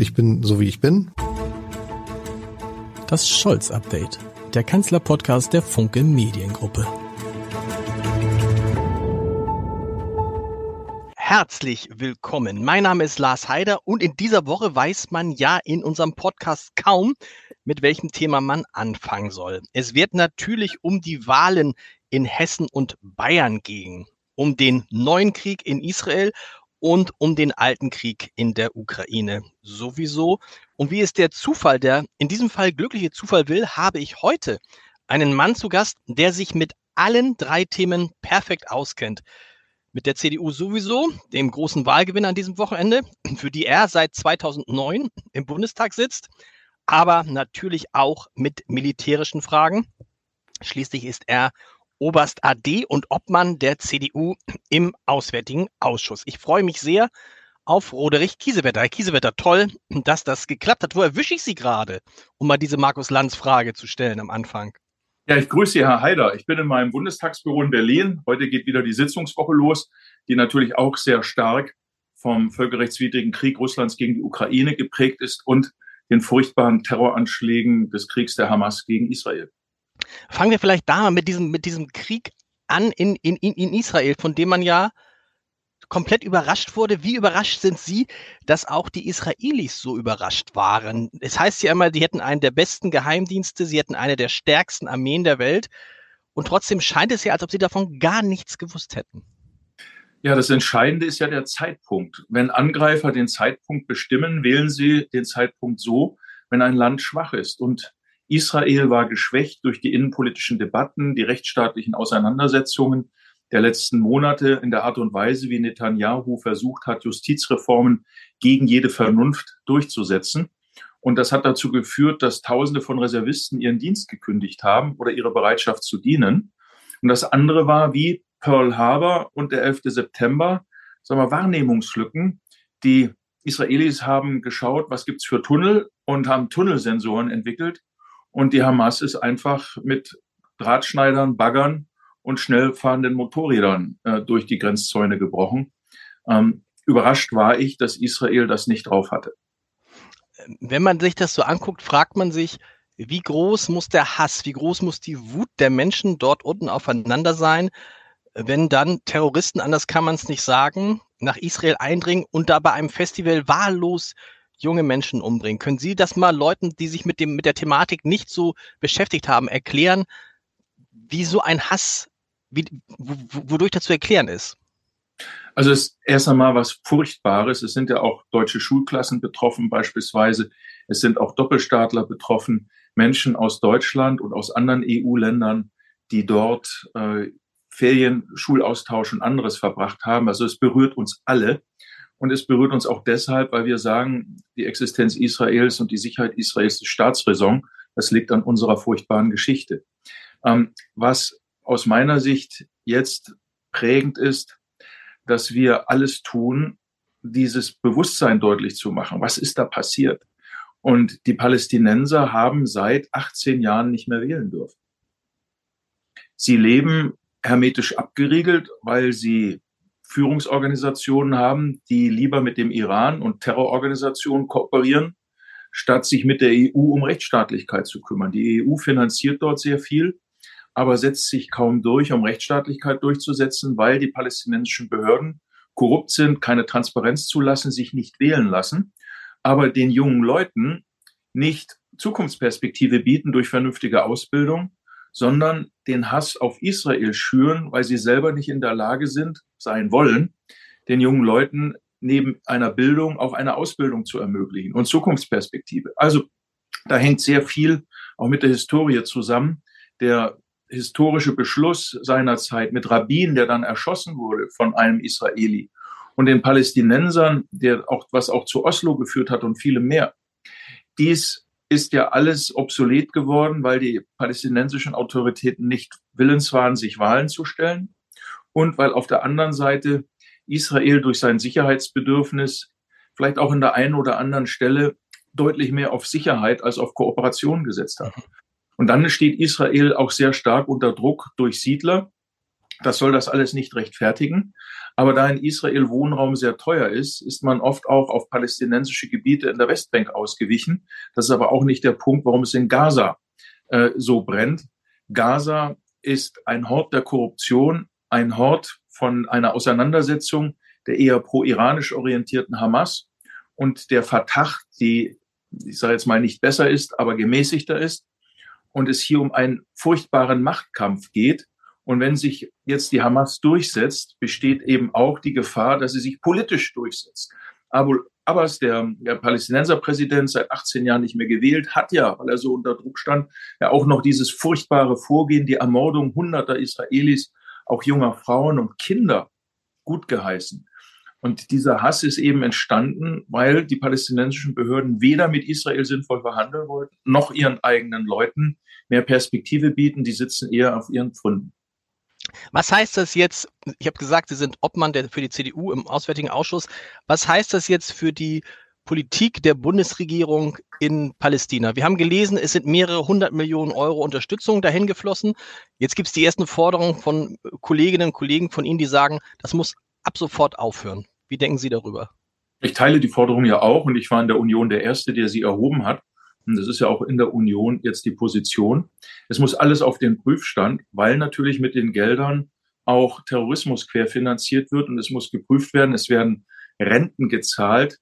Ich bin so wie ich bin. Das Scholz-Update, der Kanzler-Podcast der Funke Mediengruppe. Herzlich willkommen. Mein Name ist Lars Heider und in dieser Woche weiß man ja in unserem Podcast kaum, mit welchem Thema man anfangen soll. Es wird natürlich um die Wahlen in Hessen und Bayern gehen, um den neuen Krieg in Israel und um den alten Krieg in der Ukraine sowieso. Und wie es der Zufall, der in diesem Fall glückliche Zufall will, habe ich heute einen Mann zu Gast, der sich mit allen drei Themen perfekt auskennt. Mit der CDU sowieso, dem großen Wahlgewinn an diesem Wochenende, für die er seit 2009 im Bundestag sitzt, aber natürlich auch mit militärischen Fragen. Schließlich ist er Oberst AD und Obmann der CDU im Auswärtigen Ausschuss. Ich freue mich sehr auf Roderich Kiesewetter. Herr Kiesewetter, toll, dass das geklappt hat. Wo erwische ich Sie gerade, um mal diese Markus Lanz Frage zu stellen am Anfang? Ja, ich grüße Sie, Herr Haider. Ich bin in meinem Bundestagsbüro in Berlin. Heute geht wieder die Sitzungswoche los, die natürlich auch sehr stark vom völkerrechtswidrigen Krieg Russlands gegen die Ukraine geprägt ist und den furchtbaren Terroranschlägen des Kriegs der Hamas gegen Israel. Fangen wir vielleicht da mal mit diesem, mit diesem Krieg an in, in, in Israel, von dem man ja komplett überrascht wurde. Wie überrascht sind Sie, dass auch die Israelis so überrascht waren? Es heißt ja immer, sie hätten einen der besten Geheimdienste, sie hätten eine der stärksten Armeen der Welt. Und trotzdem scheint es ja, als ob sie davon gar nichts gewusst hätten. Ja, das Entscheidende ist ja der Zeitpunkt. Wenn Angreifer den Zeitpunkt bestimmen, wählen sie den Zeitpunkt so, wenn ein Land schwach ist. Und Israel war geschwächt durch die innenpolitischen Debatten, die rechtsstaatlichen Auseinandersetzungen der letzten Monate in der Art und Weise, wie Netanyahu versucht hat, Justizreformen gegen jede Vernunft durchzusetzen. Und das hat dazu geführt, dass Tausende von Reservisten ihren Dienst gekündigt haben oder ihre Bereitschaft zu dienen. Und das andere war wie Pearl Harbor und der 11. September, sagen wir, Wahrnehmungslücken. Die Israelis haben geschaut, was gibt's für Tunnel und haben Tunnelsensoren entwickelt, und die Hamas ist einfach mit Drahtschneidern, Baggern und schnell fahrenden Motorrädern äh, durch die Grenzzäune gebrochen. Ähm, überrascht war ich, dass Israel das nicht drauf hatte. Wenn man sich das so anguckt, fragt man sich, wie groß muss der Hass, wie groß muss die Wut der Menschen dort unten aufeinander sein, wenn dann Terroristen, anders kann man es nicht sagen, nach Israel eindringen und da bei einem Festival wahllos junge Menschen umbringen. Können Sie das mal Leuten, die sich mit dem, mit der Thematik nicht so beschäftigt haben, erklären, wie so ein Hass, wie, wodurch das zu erklären ist? Also es ist erst einmal was Furchtbares. Es sind ja auch deutsche Schulklassen betroffen beispielsweise. Es sind auch Doppelstaatler betroffen, Menschen aus Deutschland und aus anderen EU-Ländern, die dort äh, Ferien, Schulaustausch und anderes verbracht haben. Also es berührt uns alle. Und es berührt uns auch deshalb, weil wir sagen, die Existenz Israels und die Sicherheit Israels ist Staatsräson. Das liegt an unserer furchtbaren Geschichte. Ähm, was aus meiner Sicht jetzt prägend ist, dass wir alles tun, dieses Bewusstsein deutlich zu machen. Was ist da passiert? Und die Palästinenser haben seit 18 Jahren nicht mehr wählen dürfen. Sie leben hermetisch abgeriegelt, weil sie Führungsorganisationen haben, die lieber mit dem Iran und Terrororganisationen kooperieren, statt sich mit der EU um Rechtsstaatlichkeit zu kümmern. Die EU finanziert dort sehr viel, aber setzt sich kaum durch, um Rechtsstaatlichkeit durchzusetzen, weil die palästinensischen Behörden korrupt sind, keine Transparenz zulassen, sich nicht wählen lassen, aber den jungen Leuten nicht Zukunftsperspektive bieten durch vernünftige Ausbildung, sondern den Hass auf Israel schüren, weil sie selber nicht in der Lage sind, sein wollen, den jungen Leuten neben einer Bildung auch eine Ausbildung zu ermöglichen und Zukunftsperspektive. Also da hängt sehr viel auch mit der Historie zusammen. Der historische Beschluss seinerzeit mit Rabbin, der dann erschossen wurde von einem Israeli und den Palästinensern, der auch, was auch zu Oslo geführt hat und viele mehr. Dies ist ja alles obsolet geworden, weil die palästinensischen Autoritäten nicht willens waren, sich Wahlen zu stellen und weil auf der anderen Seite Israel durch sein Sicherheitsbedürfnis vielleicht auch in der einen oder anderen Stelle deutlich mehr auf Sicherheit als auf Kooperation gesetzt hat. Und dann steht Israel auch sehr stark unter Druck durch Siedler. Das soll das alles nicht rechtfertigen. Aber da in Israel Wohnraum sehr teuer ist, ist man oft auch auf palästinensische Gebiete in der Westbank ausgewichen. Das ist aber auch nicht der Punkt, warum es in Gaza äh, so brennt. Gaza ist ein Hort der Korruption, ein Hort von einer Auseinandersetzung der eher pro-iranisch orientierten Hamas und der Verdacht, die, ich sage jetzt mal, nicht besser ist, aber gemäßigter ist. Und es hier um einen furchtbaren Machtkampf geht. Und wenn sich jetzt die Hamas durchsetzt, besteht eben auch die Gefahr, dass sie sich politisch durchsetzt. Abu Abbas, der, der Palästinenserpräsident, seit 18 Jahren nicht mehr gewählt, hat ja, weil er so unter Druck stand, ja auch noch dieses furchtbare Vorgehen, die Ermordung hunderter Israelis, auch junger Frauen und Kinder gut geheißen. Und dieser Hass ist eben entstanden, weil die palästinensischen Behörden weder mit Israel sinnvoll verhandeln wollten, noch ihren eigenen Leuten mehr Perspektive bieten. Die sitzen eher auf ihren Pfunden. Was heißt das jetzt? Ich habe gesagt, Sie sind Obmann der, für die CDU im Auswärtigen Ausschuss. Was heißt das jetzt für die Politik der Bundesregierung in Palästina? Wir haben gelesen, es sind mehrere hundert Millionen Euro Unterstützung dahin geflossen. Jetzt gibt es die ersten Forderungen von Kolleginnen und Kollegen von Ihnen, die sagen, das muss ab sofort aufhören. Wie denken Sie darüber? Ich teile die Forderung ja auch und ich war in der Union der Erste, der sie erhoben hat. Und das ist ja auch in der Union jetzt die Position. Es muss alles auf den Prüfstand, weil natürlich mit den Geldern auch Terrorismus querfinanziert wird und es muss geprüft werden. Es werden Renten gezahlt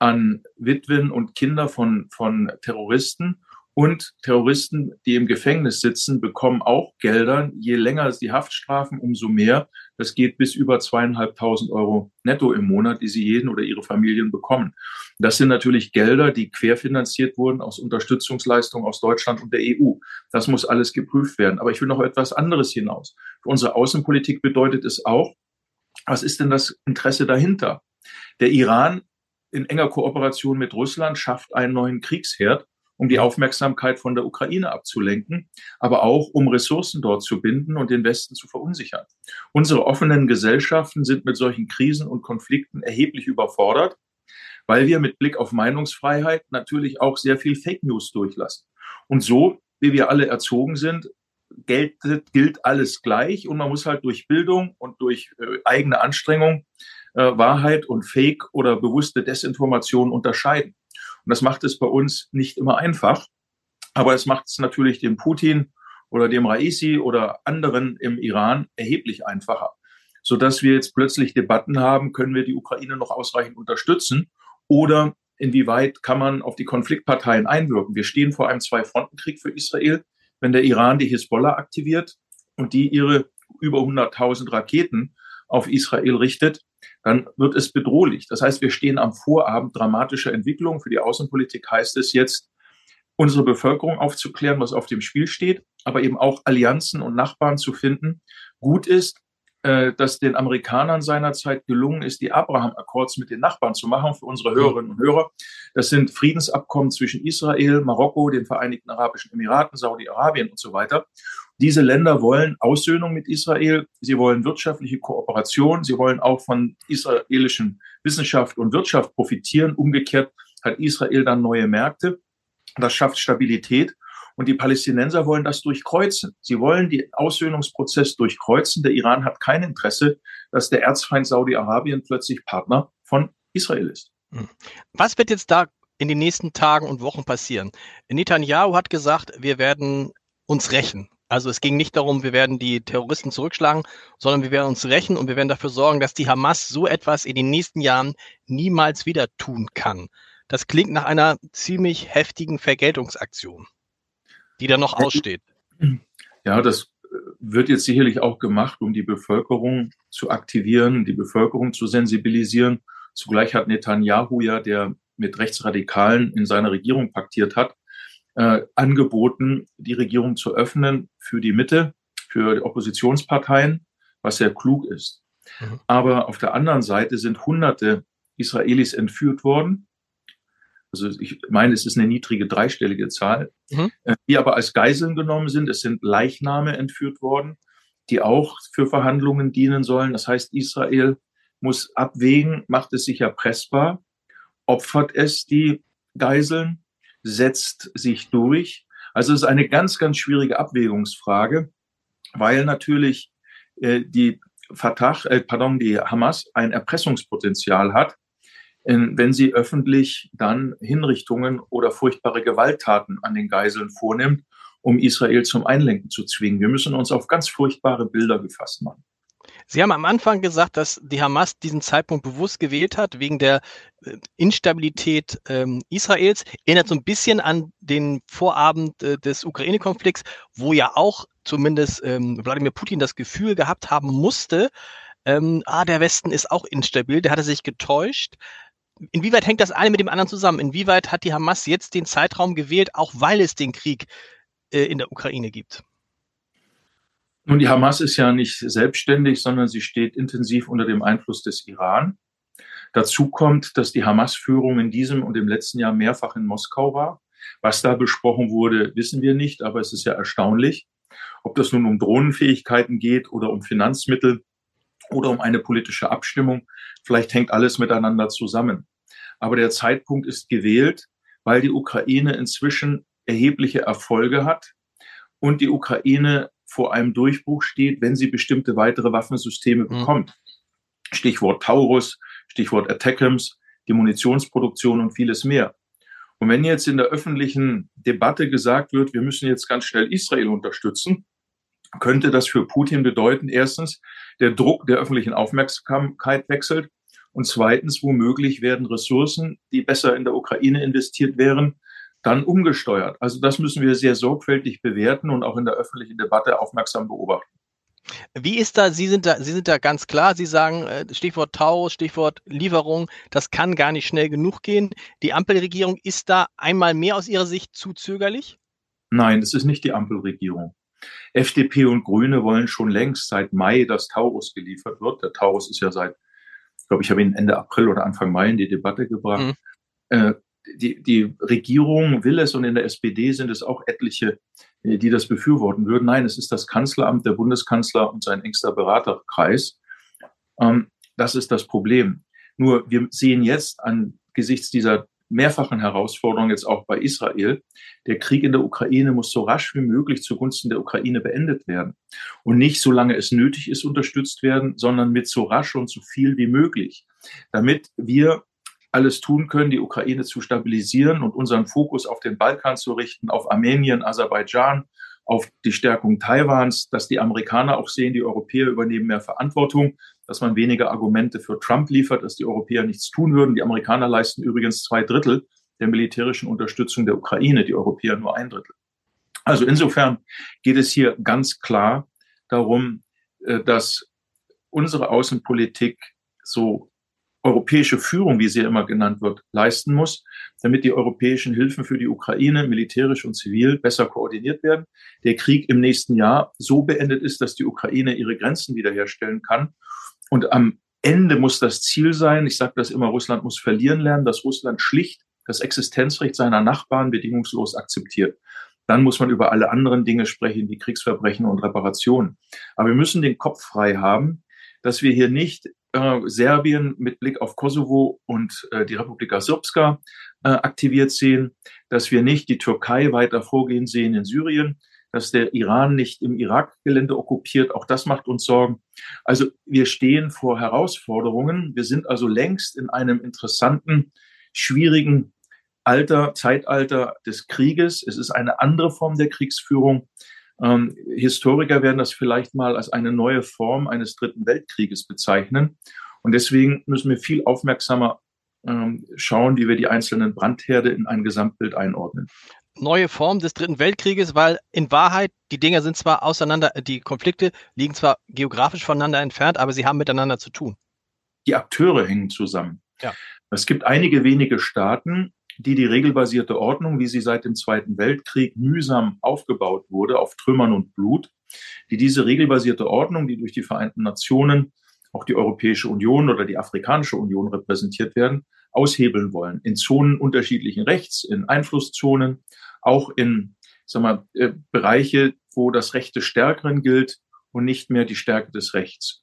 an Witwen und Kinder von, von Terroristen. Und Terroristen, die im Gefängnis sitzen, bekommen auch Gelder. Je länger die Haftstrafen, umso mehr. Das geht bis über zweieinhalbtausend Euro netto im Monat, die sie jeden oder ihre Familien bekommen. Das sind natürlich Gelder, die querfinanziert wurden aus Unterstützungsleistungen aus Deutschland und der EU. Das muss alles geprüft werden. Aber ich will noch etwas anderes hinaus. Für unsere Außenpolitik bedeutet es auch, was ist denn das Interesse dahinter? Der Iran in enger Kooperation mit Russland schafft einen neuen Kriegsherd um die Aufmerksamkeit von der Ukraine abzulenken, aber auch um Ressourcen dort zu binden und den Westen zu verunsichern. Unsere offenen Gesellschaften sind mit solchen Krisen und Konflikten erheblich überfordert, weil wir mit Blick auf Meinungsfreiheit natürlich auch sehr viel Fake News durchlassen. Und so, wie wir alle erzogen sind, gilt, gilt alles gleich und man muss halt durch Bildung und durch äh, eigene Anstrengung äh, Wahrheit und Fake oder bewusste Desinformation unterscheiden. Und das macht es bei uns nicht immer einfach. Aber es macht es natürlich dem Putin oder dem Raisi oder anderen im Iran erheblich einfacher. Sodass wir jetzt plötzlich Debatten haben, können wir die Ukraine noch ausreichend unterstützen oder inwieweit kann man auf die Konfliktparteien einwirken. Wir stehen vor einem Zwei-Fronten-Krieg für Israel. Wenn der Iran die Hisbollah aktiviert und die ihre über 100.000 Raketen auf Israel richtet, dann wird es bedrohlich. Das heißt, wir stehen am Vorabend dramatischer Entwicklungen. Für die Außenpolitik heißt es jetzt, unsere Bevölkerung aufzuklären, was auf dem Spiel steht, aber eben auch Allianzen und Nachbarn zu finden. Gut ist, dass den Amerikanern seinerzeit gelungen ist, die Abraham-Akkords mit den Nachbarn zu machen für unsere Hörerinnen und Hörer. Das sind Friedensabkommen zwischen Israel, Marokko, den Vereinigten Arabischen Emiraten, Saudi-Arabien und so weiter. Diese Länder wollen Aussöhnung mit Israel, sie wollen wirtschaftliche Kooperation, sie wollen auch von israelischen Wissenschaft und Wirtschaft profitieren. Umgekehrt hat Israel dann neue Märkte. Das schafft Stabilität. Und die Palästinenser wollen das durchkreuzen. Sie wollen den Aussöhnungsprozess durchkreuzen. Der Iran hat kein Interesse, dass der Erzfeind Saudi-Arabien plötzlich Partner von Israel ist. Hm. Was wird jetzt da in den nächsten Tagen und Wochen passieren? Netanyahu hat gesagt, wir werden uns rächen. Also es ging nicht darum, wir werden die Terroristen zurückschlagen, sondern wir werden uns rächen und wir werden dafür sorgen, dass die Hamas so etwas in den nächsten Jahren niemals wieder tun kann. Das klingt nach einer ziemlich heftigen Vergeltungsaktion, die da noch aussteht. Ja, das äh, wird jetzt sicherlich auch gemacht, um die Bevölkerung zu aktivieren, die Bevölkerung zu sensibilisieren. Zugleich hat Netanyahu ja, der mit Rechtsradikalen in seiner Regierung paktiert hat, äh, angeboten, die Regierung zu öffnen für die Mitte, für die Oppositionsparteien, was sehr klug ist. Mhm. Aber auf der anderen Seite sind hunderte Israelis entführt worden. Also ich meine, es ist eine niedrige dreistellige Zahl, mhm. Äh, die aber als Geiseln genommen sind. Es sind Leichname entführt worden, die auch für Verhandlungen dienen sollen. Das heißt, Israel muss abwägen, macht es sich erpressbar, opfert es die Geiseln setzt sich durch. Also es ist eine ganz, ganz schwierige Abwägungsfrage, weil natürlich äh, die Fatah, äh, pardon, die Hamas ein Erpressungspotenzial hat, wenn sie öffentlich dann Hinrichtungen oder furchtbare Gewalttaten an den Geiseln vornimmt, um Israel zum Einlenken zu zwingen. Wir müssen uns auf ganz furchtbare Bilder gefasst machen. Sie haben am Anfang gesagt, dass die Hamas diesen Zeitpunkt bewusst gewählt hat, wegen der äh, Instabilität ähm, Israels. Erinnert so ein bisschen an den Vorabend äh, des Ukraine-Konflikts, wo ja auch zumindest ähm, Wladimir Putin das Gefühl gehabt haben musste, ähm, ah, der Westen ist auch instabil, der hatte sich getäuscht. Inwieweit hängt das eine mit dem anderen zusammen? Inwieweit hat die Hamas jetzt den Zeitraum gewählt, auch weil es den Krieg äh, in der Ukraine gibt? Nun, die Hamas ist ja nicht selbstständig, sondern sie steht intensiv unter dem Einfluss des Iran. Dazu kommt, dass die Hamas-Führung in diesem und im letzten Jahr mehrfach in Moskau war. Was da besprochen wurde, wissen wir nicht, aber es ist ja erstaunlich. Ob das nun um Drohnenfähigkeiten geht oder um Finanzmittel oder um eine politische Abstimmung, vielleicht hängt alles miteinander zusammen. Aber der Zeitpunkt ist gewählt, weil die Ukraine inzwischen erhebliche Erfolge hat und die Ukraine vor einem Durchbruch steht, wenn sie bestimmte weitere Waffensysteme mhm. bekommt. Stichwort Taurus, Stichwort Attackams, die Munitionsproduktion und vieles mehr. Und wenn jetzt in der öffentlichen Debatte gesagt wird, wir müssen jetzt ganz schnell Israel unterstützen, könnte das für Putin bedeuten, erstens, der Druck der öffentlichen Aufmerksamkeit wechselt und zweitens, womöglich werden Ressourcen, die besser in der Ukraine investiert wären, dann umgesteuert. Also das müssen wir sehr sorgfältig bewerten und auch in der öffentlichen Debatte aufmerksam beobachten. Wie ist da, Sie sind da, Sie sind da ganz klar, Sie sagen, äh, Stichwort Taurus, Stichwort Lieferung, das kann gar nicht schnell genug gehen. Die Ampelregierung ist da einmal mehr aus Ihrer Sicht zu zögerlich? Nein, es ist nicht die Ampelregierung. FDP und Grüne wollen schon längst seit Mai, dass Taurus geliefert wird. Der Taurus ist ja seit, ich glaube, ich habe ihn Ende April oder Anfang Mai in die Debatte gebracht. Mhm. Äh, die, die Regierung will es und in der SPD sind es auch etliche, äh, die das befürworten würden. Nein, es ist das Kanzleramt, der Bundeskanzler und sein engster Beraterkreis. Ähm, das ist das Problem. Nur wir sehen jetzt angesichts dieser mehrfachen Herausforderung jetzt auch bei Israel. Der Krieg in der Ukraine muss so rasch wie möglich zugunsten der Ukraine beendet werden. Und nicht solange es nötig ist, unterstützt werden, sondern mit so rasch und so viel wie möglich. Damit wir alles tun können, die Ukraine zu stabilisieren und unseren Fokus auf den Balkan zu richten, auf Armenien, Aserbaidschan, auf die Stärkung Taiwans, dass die Amerikaner auch sehen, die Europäer übernehmen mehr Verantwortung, dass man weniger Argumente für Trump liefert, dass die Europäer nichts tun würden. Die Amerikaner leisten übrigens zwei Drittel der militärischen Unterstützung der Ukraine, die Europäer nur ein Drittel. Also insofern geht es hier ganz klar darum, äh, dass unsere Außenpolitik so europäische Führung, wie sie immer genannt wird, leisten muss, damit die europäischen Hilfen für die Ukraine militärisch und zivil besser koordiniert werden. Der Krieg im nächsten Jahr so beendet ist, dass die Ukraine ihre Grenzen wiederherstellen kann. Und am Ende muss das Ziel sein, ich sage das immer, Russland muss verlieren lernen, dass Russland schlicht das Existenzrecht seiner Nachbarn bedingungslos akzeptiert. Dann muss man über alle anderen Dinge sprechen, wie Kriegsverbrechen und Reparationen. Aber wir müssen den Kopf frei haben, dass wir hier nicht äh, Serbien mit Blick auf Kosovo und äh, die Republika Srpska äh, aktiviert sehen, dass wir nicht die Türkei weiter vorgehen sehen in Syrien, dass der Iran nicht im Irak-Gelände okkupiert. Auch das macht uns Sorgen. Also wir stehen vor Herausforderungen. Wir sind also längst in einem interessanten, schwierigen Alter, Zeitalter des Krieges. Es ist eine andere Form der Kriegsführung. Ähm, Historiker werden das vielleicht mal als eine neue Form eines Dritten Weltkrieges bezeichnen. Und deswegen müssen wir viel aufmerksamer ähm, schauen, wie wir die einzelnen Brandherde in ein Gesamtbild einordnen. Neue Form des Dritten Weltkrieges, weil in Wahrheit die Dinge sind zwar auseinander, die Konflikte liegen zwar geografisch voneinander entfernt, aber sie haben miteinander zu tun. Die Akteure hängen zusammen. Ja. Es gibt einige wenige Staaten, die die regelbasierte Ordnung, wie sie seit dem Zweiten Weltkrieg mühsam aufgebaut wurde, auf Trümmern und Blut, die diese regelbasierte Ordnung, die durch die Vereinten Nationen, auch die Europäische Union oder die Afrikanische Union repräsentiert werden, aushebeln wollen. In Zonen unterschiedlichen Rechts, in Einflusszonen, auch in sag mal, äh, Bereiche, wo das Recht des Stärkeren gilt und nicht mehr die Stärke des Rechts.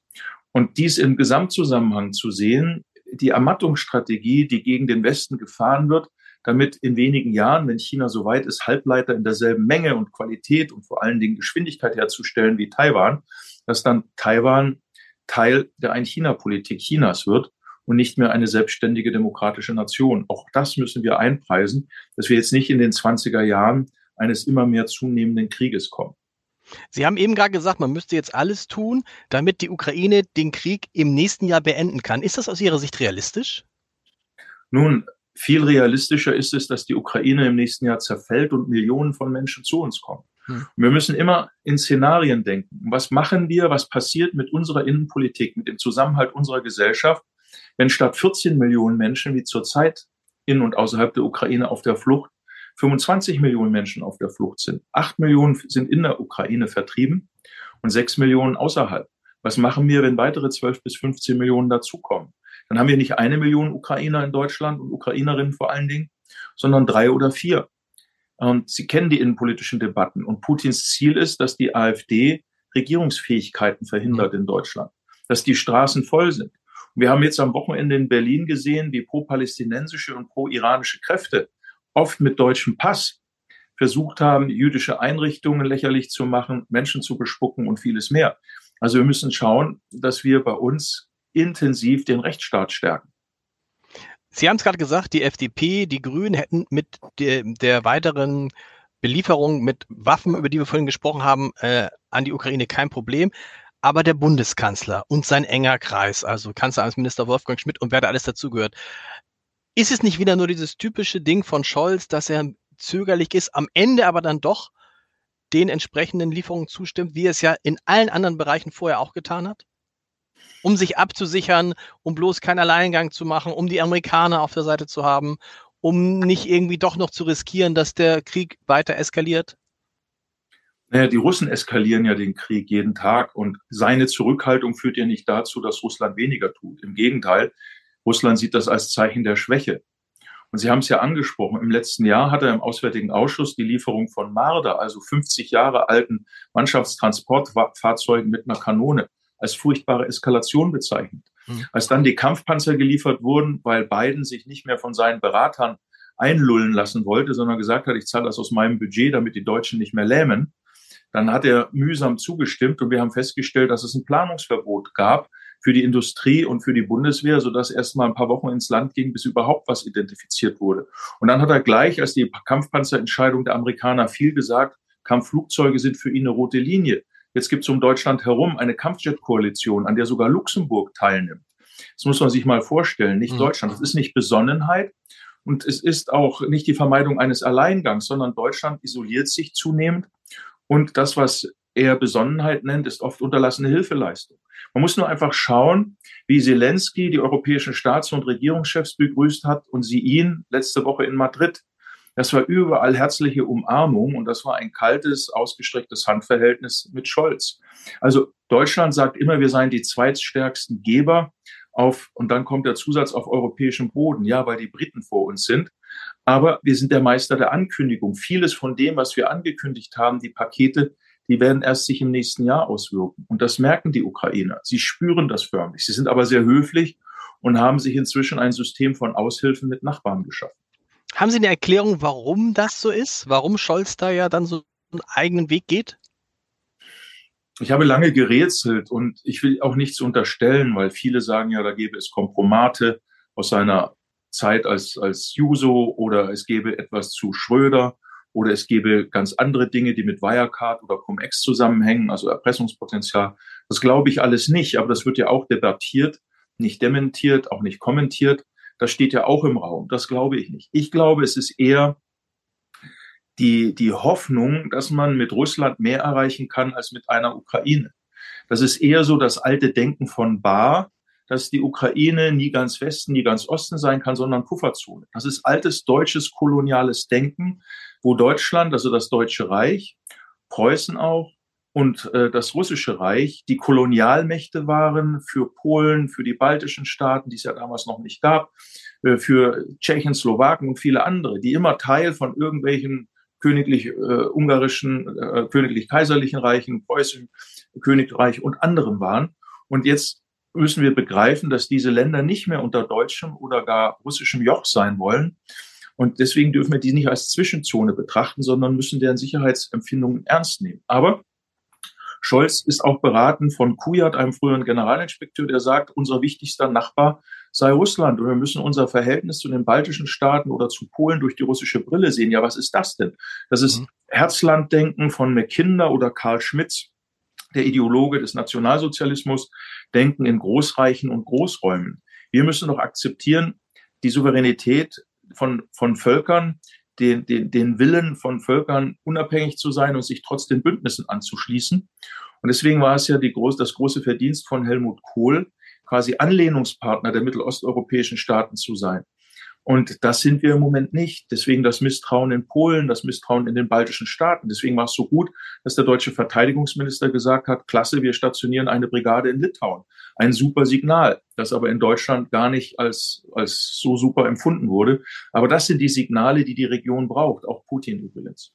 Und dies im Gesamtzusammenhang zu sehen, die Ermattungsstrategie, die gegen den Westen gefahren wird, damit in wenigen Jahren, wenn China so weit ist, Halbleiter in derselben Menge und Qualität und vor allen Dingen Geschwindigkeit herzustellen wie Taiwan, dass dann Taiwan Teil der Ein-China-Politik Chinas wird und nicht mehr eine selbstständige demokratische Nation. Auch das müssen wir einpreisen, dass wir jetzt nicht in den 20er Jahren eines immer mehr zunehmenden Krieges kommen. Sie haben eben gerade gesagt, man müsste jetzt alles tun, damit die Ukraine den Krieg im nächsten Jahr beenden kann. Ist das aus Ihrer Sicht realistisch? Nun, viel realistischer ist es, dass die Ukraine im nächsten Jahr zerfällt und Millionen von Menschen zu uns kommen. Hm. Wir müssen immer in Szenarien denken. Was machen wir? Was passiert mit unserer Innenpolitik, mit dem Zusammenhalt unserer Gesellschaft, wenn statt 14 Millionen Menschen wie zurzeit in und außerhalb der Ukraine auf der Flucht 25 Millionen Menschen auf der Flucht sind. Acht Millionen sind in der Ukraine vertrieben und sechs Millionen außerhalb. Was machen wir, wenn weitere 12 bis 15 Millionen dazukommen? Dann haben wir nicht eine Million Ukrainer in Deutschland und Ukrainerinnen vor allen Dingen, sondern drei oder vier. Und Sie kennen die innenpolitischen Debatten. Und Putins Ziel ist, dass die AfD Regierungsfähigkeiten verhindert in Deutschland, dass die Straßen voll sind. Und wir haben jetzt am Wochenende in Berlin gesehen, wie pro-palästinensische und pro-iranische Kräfte oft mit deutschem Pass versucht haben, jüdische Einrichtungen lächerlich zu machen, Menschen zu bespucken und vieles mehr. Also wir müssen schauen, dass wir bei uns intensiv den Rechtsstaat stärken. Sie haben es gerade gesagt, die FDP, die Grünen hätten mit der, der, weiteren Belieferung mit Waffen, über die wir vorhin gesprochen haben, äh, an die Ukraine kein Problem. Aber der Bundeskanzler und sein enger Kreis, also Kanzleramtsminister Wolfgang Schmidt und wer da alles dazugehört, ist es nicht wieder nur dieses typische Ding von Scholz, dass er zögerlich ist, am Ende aber dann doch den entsprechenden Lieferungen zustimmt, wie es ja in allen anderen Bereichen vorher auch getan hat? Um sich abzusichern, um bloß keinen Alleingang zu machen, um die Amerikaner auf der Seite zu haben, um nicht irgendwie doch noch zu riskieren, dass der Krieg weiter eskaliert? Naja, die Russen eskalieren ja den Krieg jeden Tag und seine Zurückhaltung führt ja nicht dazu, dass Russland weniger tut. Im Gegenteil, Russland sieht das als Zeichen der Schwäche. Und Sie haben es ja angesprochen, im letzten Jahr hat er im Auswärtigen Ausschuss die Lieferung von Marder, also 50 Jahre alten Mannschaftstransportfahrzeugen mit einer Kanone, als furchtbare Eskalation bezeichnet. Mhm. Als dann die Kampfpanzer geliefert wurden, weil Biden sich nicht mehr von seinen Beratern einlullen lassen wollte, sondern gesagt hat, ich zahle das aus meinem Budget, damit die Deutschen nicht mehr lähmen, dann hat er mühsam zugestimmt und wir haben festgestellt, dass es ein Planungsverbot gab für die Industrie und für die Bundeswehr, sodass erst mal ein paar Wochen ins Land ging, bis überhaupt was identifiziert wurde. Und dann hat er gleich, als die Kampfpanzerentscheidung der Amerikaner fiel, gesagt, Kampfflugzeuge sind für ihn eine rote Linie. Jetzt gibt es um Deutschland herum eine Kampfjet-Koalition, an der sogar Luxemburg teilnimmt. Das muss man sich mal vorstellen, nicht mhm. Deutschland. Das ist nicht Besonnenheit und es ist auch nicht die Vermeidung eines Alleingangs, sondern Deutschland isoliert sich zunehmend. Und das, was er Besonnenheit nennt, ist oft unterlassene Hilfeleistung. Man muss nur einfach schauen, wie Zelensky die europäischen Staats- und Regierungschefs begrüßt hat und sie ihn letzte Woche in Madrid. Das war überall herzliche Umarmung und das war ein kaltes, ausgestrecktes Handverhältnis mit Scholz. Also Deutschland sagt immer, wir seien die zweitstärksten Geber auf, und dann kommt der Zusatz auf europäischem Boden. Ja, weil die Briten vor uns sind. Aber wir sind der Meister der Ankündigung. Vieles von dem, was wir angekündigt haben, die Pakete, die werden erst sich im nächsten Jahr auswirken. Und das merken die Ukrainer. Sie spüren das förmlich. Sie sind aber sehr höflich und haben sich inzwischen ein System von Aushilfen mit Nachbarn geschaffen. Haben Sie eine Erklärung, warum das so ist? Warum Scholz da ja dann so einen eigenen Weg geht? Ich habe lange gerätselt und ich will auch nichts unterstellen, weil viele sagen ja, da gäbe es Kompromate aus seiner Zeit als, als Juso oder es gäbe etwas zu Schröder oder es gäbe ganz andere Dinge, die mit Wirecard oder Cum-Ex zusammenhängen, also Erpressungspotenzial. Das glaube ich alles nicht, aber das wird ja auch debattiert, nicht dementiert, auch nicht kommentiert. Das steht ja auch im Raum. Das glaube ich nicht. Ich glaube, es ist eher die, die Hoffnung, dass man mit Russland mehr erreichen kann als mit einer Ukraine. Das ist eher so das alte Denken von Bar, dass die Ukraine nie ganz Westen, nie ganz Osten sein kann, sondern Pufferzone. Das ist altes deutsches koloniales Denken, wo Deutschland, also das Deutsche Reich, Preußen auch und äh, das Russische Reich die Kolonialmächte waren für Polen, für die baltischen Staaten, die es ja damals noch nicht gab, äh, für Tschechen, Slowaken und viele andere, die immer Teil von irgendwelchen königlich äh, ungarischen, äh, königlich kaiserlichen Reichen, preußischen Königreich und anderen waren. Und jetzt müssen wir begreifen, dass diese Länder nicht mehr unter deutschem oder gar russischem Joch sein wollen, und deswegen dürfen wir die nicht als Zwischenzone betrachten, sondern müssen deren Sicherheitsempfindungen ernst nehmen. Aber Scholz ist auch beraten von Kujat, einem früheren Generalinspekteur, der sagt, unser wichtigster Nachbar sei Russland und wir müssen unser Verhältnis zu den baltischen Staaten oder zu Polen durch die russische Brille sehen. Ja, was ist das denn? Das ist mhm. Herzlanddenken von McKinder oder Karl Schmitz, der Ideologe des Nationalsozialismus, denken in Großreichen und Großräumen. Wir müssen doch akzeptieren, die Souveränität von, von Völkern, den, den, den Willen von Völkern unabhängig zu sein und sich trotzdem Bündnissen anzuschließen. Und deswegen war es ja die groß, das große Verdienst von Helmut Kohl, quasi Anlehnungspartner der mittelosteuropäischen Staaten zu sein. Und das sind wir im Moment nicht. Deswegen das Misstrauen in Polen, das Misstrauen in den baltischen Staaten. Deswegen war es so gut, dass der deutsche Verteidigungsminister gesagt hat, klasse, wir stationieren eine Brigade in Litauen. Ein super Signal, das aber in Deutschland gar nicht als, als so super empfunden wurde. Aber das sind die Signale, die die Region braucht, auch Putin übrigens.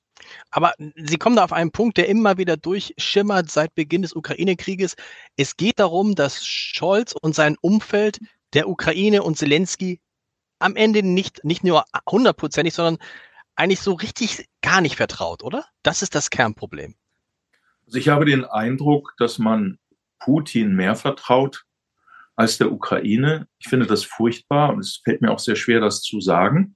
Aber Sie kommen da auf einen Punkt, der immer wieder durchschimmert seit Beginn des Ukraine-Krieges. Es geht darum, dass Scholz und sein Umfeld der Ukraine und Zelensky am Ende nicht, nicht nur hundertprozentig, sondern eigentlich so richtig gar nicht vertraut, oder? Das ist das Kernproblem. Also ich habe den Eindruck, dass man Putin mehr vertraut als der Ukraine. Ich finde das furchtbar und es fällt mir auch sehr schwer, das zu sagen.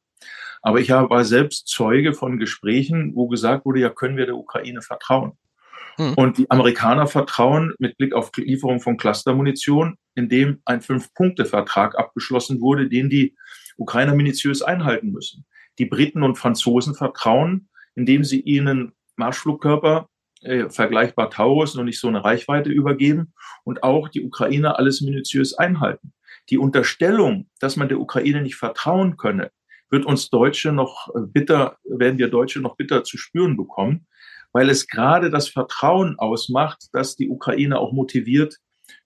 Aber ich war selbst Zeuge von Gesprächen, wo gesagt wurde, ja, können wir der Ukraine vertrauen? Hm. Und die Amerikaner vertrauen mit Blick auf Lieferung von Clustermunition, indem ein Fünf-Punkte-Vertrag abgeschlossen wurde, den die Ukrainer minutiös einhalten müssen. Die Briten und Franzosen vertrauen, indem sie ihnen Marschflugkörper äh, vergleichbar Taurus noch nicht so eine Reichweite übergeben und auch die Ukrainer alles minutiös einhalten. Die Unterstellung, dass man der Ukraine nicht vertrauen könne, wird uns Deutsche noch äh, bitter, werden wir Deutsche noch bitter zu spüren bekommen, weil es gerade das Vertrauen ausmacht, dass die Ukraine auch motiviert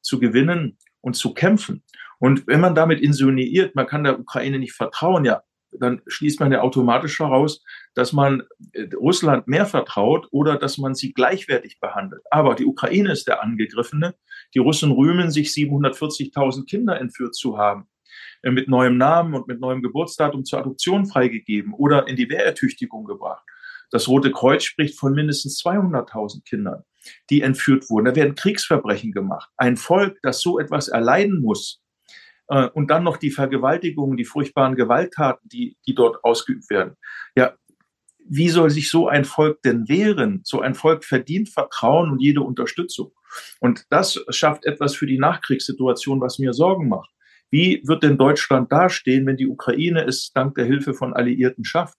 zu gewinnen und zu kämpfen. Und wenn man damit insinuiert, man kann der Ukraine nicht vertrauen, ja, dann schließt man ja automatisch heraus, dass man äh, Russland mehr vertraut oder dass man sie gleichwertig behandelt. Aber die Ukraine ist der Angegriffene. Die Russen rühmen sich, 740.000 Kinder entführt zu haben, äh, mit neuem Namen und mit neuem Geburtsdatum zur Adoption freigegeben oder in die Wehrertüchtigung gebracht. Das Rote Kreuz spricht von mindestens 200.000 Kindern, die entführt wurden. Da werden Kriegsverbrechen gemacht. Ein Volk, das so etwas erleiden muss, äh, und dann noch die Vergewaltigungen, die furchtbaren Gewalttaten, die, die dort ausgeübt werden. Ja, wie soll sich so ein Volk denn wehren? So ein Volk verdient Vertrauen und jede Unterstützung. Und das schafft etwas für die Nachkriegssituation, was mir Sorgen macht. Wie wird denn Deutschland dastehen, wenn die Ukraine es dank der Hilfe von Alliierten schafft?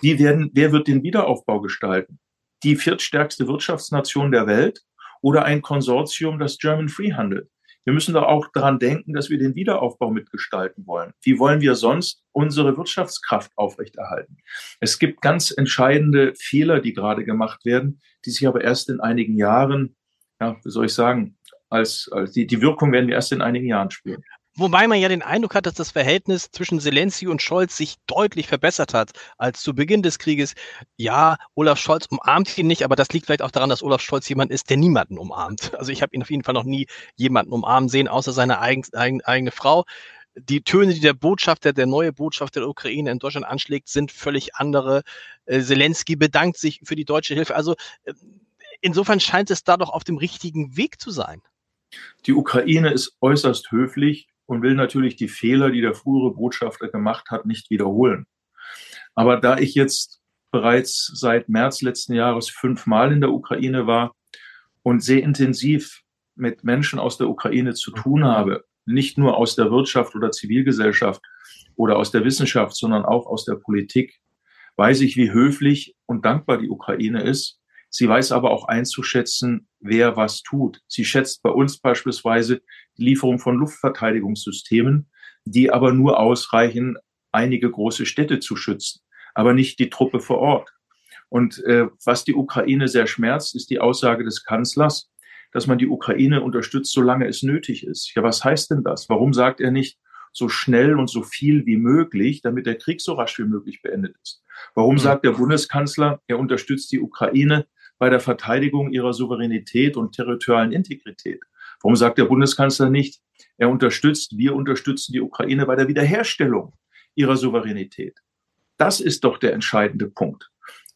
Wie werden, wer wird den Wiederaufbau gestalten? Die viertstärkste Wirtschaftsnation der Welt oder ein Konsortium, das German Free handelt? Wir müssen doch auch daran denken, dass wir den Wiederaufbau mitgestalten wollen. Wie wollen wir sonst unsere Wirtschaftskraft aufrechterhalten? Es gibt ganz entscheidende Fehler, die gerade gemacht werden, die sich aber erst in einigen Jahren, ja, wie soll ich sagen, als, als die, die Wirkung werden wir erst in einigen Jahren spüren. Wobei man ja den Eindruck hat, dass das Verhältnis zwischen Zelensky und Scholz sich deutlich verbessert hat als zu Beginn des Krieges. Ja, Olaf Scholz umarmt ihn nicht, aber das liegt vielleicht auch daran, dass Olaf Scholz jemand ist, der niemanden umarmt. Also ich habe ihn auf jeden Fall noch nie jemanden umarmen sehen, außer seine eigen, eigen, eigene Frau. Die Töne, die der Botschafter, der neue Botschafter der Ukraine in Deutschland anschlägt, sind völlig andere. Äh, Zelensky bedankt sich für die deutsche Hilfe. Also äh, insofern scheint es da doch auf dem richtigen Weg zu sein. Die Ukraine ist äußerst höflich und will natürlich die Fehler, die der frühere Botschafter gemacht hat, nicht wiederholen. Aber da ich jetzt bereits seit März letzten Jahres fünfmal in der Ukraine war und sehr intensiv mit Menschen aus der Ukraine zu tun habe, nicht nur aus der Wirtschaft oder Zivilgesellschaft oder aus der Wissenschaft, sondern auch aus der Politik, weiß ich, wie höflich und dankbar die Ukraine ist. Sie weiß aber auch einzuschätzen, wer was tut. Sie schätzt bei uns beispielsweise die Lieferung von Luftverteidigungssystemen, die aber nur ausreichen, einige große Städte zu schützen, aber nicht die Truppe vor Ort. Und äh, was die Ukraine sehr schmerzt, ist die Aussage des Kanzlers, dass man die Ukraine unterstützt, solange es nötig ist. Ja, was heißt denn das? Warum sagt er nicht so schnell und so viel wie möglich, damit der Krieg so rasch wie möglich beendet ist? Warum mhm. sagt der Bundeskanzler, er unterstützt die Ukraine, bei der Verteidigung ihrer Souveränität und territorialen Integrität? Warum sagt der Bundeskanzler nicht, er unterstützt, wir unterstützen die Ukraine bei der Wiederherstellung ihrer Souveränität? Das ist doch der entscheidende Punkt.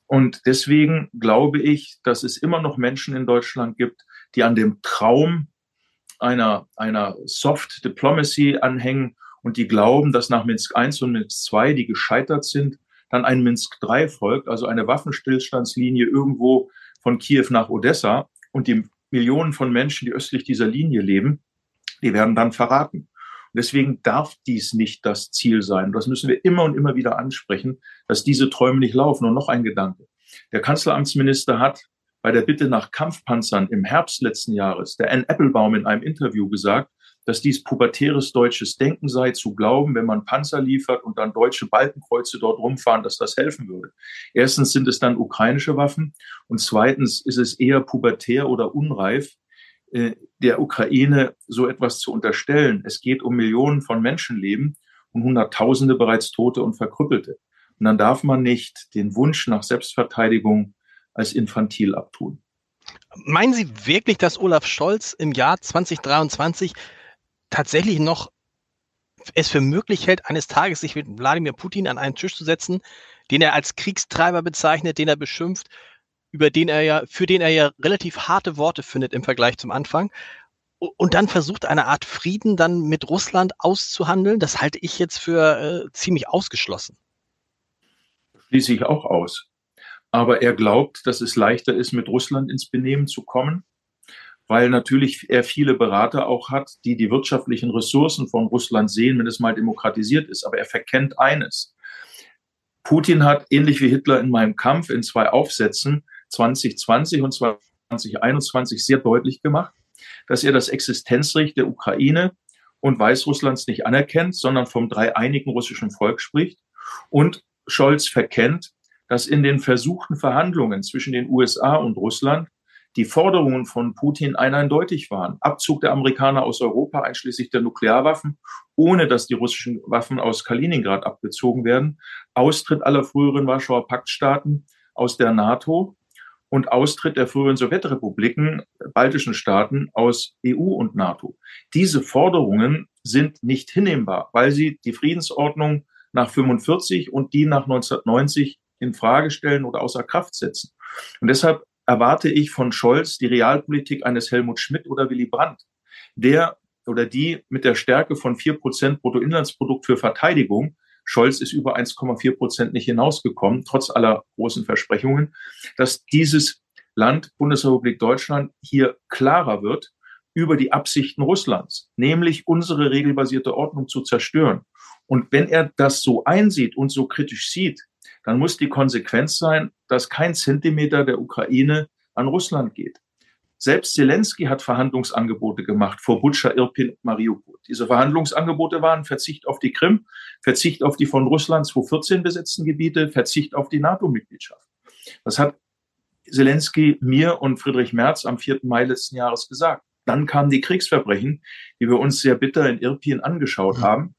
Und deswegen glaube ich, dass es immer noch Menschen in Deutschland gibt, die an dem Traum einer, einer Soft Diplomacy anhängen und die glauben, dass nach Minsk I und Minsk II, die gescheitert sind, dann ein Minsk III folgt, also eine Waffenstillstandslinie irgendwo von Kiew nach Odessa und die Millionen von Menschen, die östlich dieser Linie leben, die werden dann verraten. Und deswegen darf dies nicht das Ziel sein. Das müssen wir immer und immer wieder ansprechen, dass diese Träume nicht laufen. Und noch ein Gedanke. Der Kanzleramtsminister hat bei der Bitte nach Kampfpanzern im Herbst letzten Jahres der Ann Applebaum in einem Interview gesagt, dass dies pubertäres deutsches Denken sei, zu glauben, wenn man Panzer liefert und dann deutsche Balkenkreuze dort rumfahren, dass das helfen würde. Erstens sind es dann ukrainische Waffen und zweitens ist es eher pubertär oder unreif, äh, der Ukraine so etwas zu unterstellen. Es geht um Millionen von Menschenleben und Hunderttausende bereits Tote und Verkrüppelte. Und dann darf man nicht den Wunsch nach Selbstverteidigung als infantil abtun. Meinen Sie wirklich, dass Olaf Scholz im Jahr 2023 tatsächlich noch es für möglich hält, eines Tages sich mit Wladimir Putin an einen Tisch zu setzen, den er als Kriegstreiber bezeichnet, den er beschimpft, über den er ja, für den er ja relativ harte Worte findet im Vergleich zum Anfang. Und dann versucht eine Art Frieden dann mit Russland auszuhandeln. Das halte ich jetzt für äh, ziemlich ausgeschlossen. Schließe ich auch aus. Aber er glaubt, dass es leichter ist, mit Russland ins Benehmen zu kommen, weil natürlich er viele Berater auch hat, die die wirtschaftlichen Ressourcen von Russland sehen, wenn es mal demokratisiert ist. Aber er verkennt eines. Putin hat, ähnlich wie Hitler in meinem Kampf, in zwei Aufsätzen 2020 und 2021 sehr deutlich gemacht, dass er das Existenzrecht der Ukraine und Weißrusslands nicht anerkennt, sondern vom dreieinigen russischen Volk spricht. Und Scholz verkennt, dass in den versuchten Verhandlungen zwischen den USA und Russland die Forderungen von Putin eindeutig waren. Abzug der Amerikaner aus Europa, einschließlich der Nuklearwaffen, ohne dass die russischen Waffen aus Kaliningrad abgezogen werden, Austritt aller früheren Warschauer Paktstaaten aus der NATO und Austritt der früheren Sowjetrepubliken, baltischen Staaten aus EU und NATO. Diese Forderungen sind nicht hinnehmbar, weil sie die Friedensordnung nach 45 und die nach 1990 in Frage stellen oder außer Kraft setzen. Und deshalb erwarte ich von Scholz die Realpolitik eines Helmut Schmidt oder Willy Brandt, der oder die mit der Stärke von vier Prozent Bruttoinlandsprodukt für Verteidigung Scholz ist über 1,4 Prozent nicht hinausgekommen, trotz aller großen Versprechungen, dass dieses Land, Bundesrepublik Deutschland, hier klarer wird über die Absichten Russlands, nämlich unsere regelbasierte Ordnung zu zerstören. Und wenn er das so einsieht und so kritisch sieht, dann muss die Konsequenz sein, dass kein Zentimeter der Ukraine an Russland geht. Selbst Zelensky hat Verhandlungsangebote gemacht vor Butscha, Irpin, Mariupol. Diese Verhandlungsangebote waren Verzicht auf die Krim, Verzicht auf die von Russland 2014 besetzten Gebiete, Verzicht auf die NATO-Mitgliedschaft. Das hat Zelensky mir und Friedrich Merz am 4. Mai letzten Jahres gesagt. Dann kamen die Kriegsverbrechen, die wir uns sehr bitter in Irpin angeschaut mhm. haben.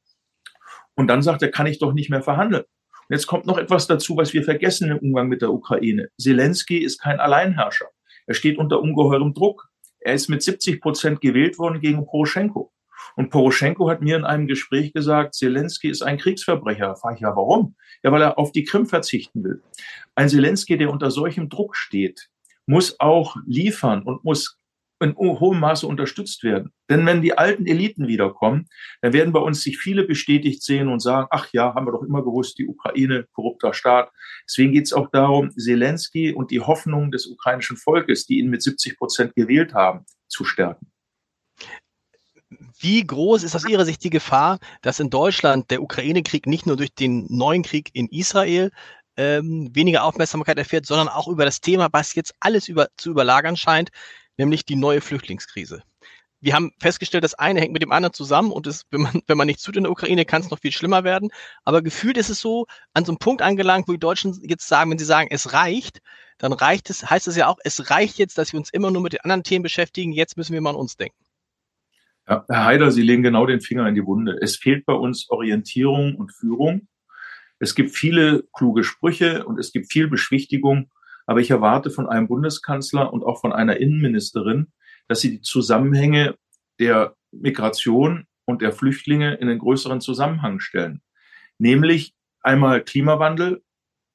Und dann sagt er, kann ich doch nicht mehr verhandeln. Jetzt kommt noch etwas dazu, was wir vergessen im Umgang mit der Ukraine. Zelensky ist kein Alleinherrscher. Er steht unter ungeheurem Druck. Er ist mit 70 Prozent gewählt worden gegen Poroschenko. Und Poroschenko hat mir in einem Gespräch gesagt, Zelensky ist ein Kriegsverbrecher. Da frage ich ja, warum? Ja, weil er auf die Krim verzichten will. Ein Zelensky, der unter solchem Druck steht, muss auch liefern und muss in hohem Maße unterstützt werden. Denn wenn die alten Eliten wiederkommen, dann werden bei uns sich viele bestätigt sehen und sagen, ach ja, haben wir doch immer gewusst, die Ukraine, korrupter Staat. Deswegen geht es auch darum, Zelensky und die Hoffnung des ukrainischen Volkes, die ihn mit 70 Prozent gewählt haben, zu stärken. Wie groß ist aus Ihrer Sicht die Gefahr, dass in Deutschland der Ukraine-Krieg nicht nur durch den neuen Krieg in Israel ähm, weniger Aufmerksamkeit erfährt, sondern auch über das Thema, was jetzt alles über, zu überlagern scheint, nämlich die neue Flüchtlingskrise. Wir haben festgestellt, das eine hängt mit dem anderen zusammen und es, wenn, man, wenn man nichts tut in der Ukraine, kann es noch viel schlimmer werden. Aber gefühlt ist es so an so einem Punkt angelangt, wo die Deutschen jetzt sagen, wenn sie sagen, es reicht, dann reicht es, heißt es ja auch, es reicht jetzt, dass wir uns immer nur mit den anderen Themen beschäftigen. Jetzt müssen wir mal an uns denken. Ja, Herr Haider, Sie legen genau den Finger in die Wunde. Es fehlt bei uns Orientierung und Führung. Es gibt viele kluge Sprüche und es gibt viel Beschwichtigung. Aber ich erwarte von einem Bundeskanzler und auch von einer Innenministerin, dass sie die Zusammenhänge der Migration und der Flüchtlinge in einen größeren Zusammenhang stellen. Nämlich einmal Klimawandel,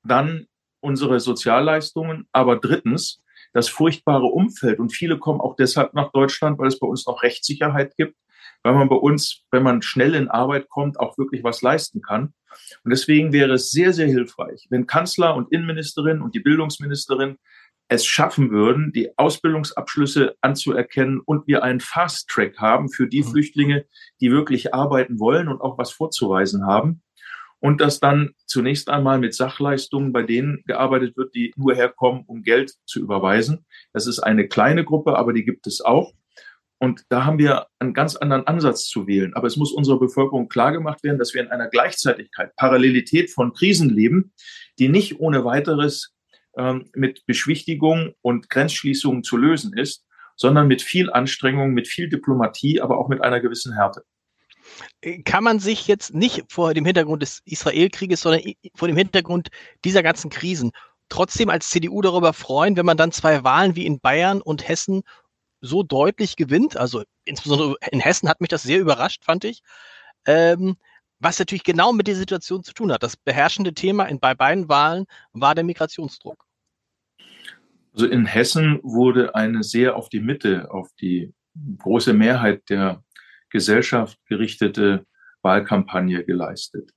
dann unsere Sozialleistungen, aber drittens das furchtbare Umfeld. Und viele kommen auch deshalb nach Deutschland, weil es bei uns noch Rechtssicherheit gibt, weil man bei uns, wenn man schnell in Arbeit kommt, auch wirklich was leisten kann. Und deswegen wäre es sehr, sehr hilfreich, wenn Kanzler und Innenministerin und die Bildungsministerin es schaffen würden, die Ausbildungsabschlüsse anzuerkennen und wir einen Fast Track haben für die mhm. Flüchtlinge, die wirklich arbeiten wollen und auch was vorzuweisen haben. Und dass dann zunächst einmal mit Sachleistungen bei denen gearbeitet wird, die nur herkommen, um Geld zu überweisen. Das ist eine kleine Gruppe, aber die gibt es auch. Und da haben wir einen ganz anderen Ansatz zu wählen. Aber es muss unserer Bevölkerung klargemacht werden, dass wir in einer Gleichzeitigkeit, Parallelität von Krisen leben, die nicht ohne weiteres ähm, mit Beschwichtigung und Grenzschließungen zu lösen ist, sondern mit viel Anstrengung, mit viel Diplomatie, aber auch mit einer gewissen Härte. Kann man sich jetzt nicht vor dem Hintergrund des Israelkrieges, sondern vor dem Hintergrund dieser ganzen Krisen trotzdem als CDU darüber freuen, wenn man dann zwei Wahlen wie in Bayern und Hessen so deutlich gewinnt? Also insbesondere in Hessen hat mich das sehr überrascht, fand ich. Ähm, was natürlich genau mit dieser Situation zu tun hat. Das beherrschende Thema in, bei beiden Wahlen war der Migrationsdruck. Also in Hessen wurde eine sehr auf die Mitte, auf die große Mehrheit der Gesellschaft gerichtete Wahlkampagne geleistet,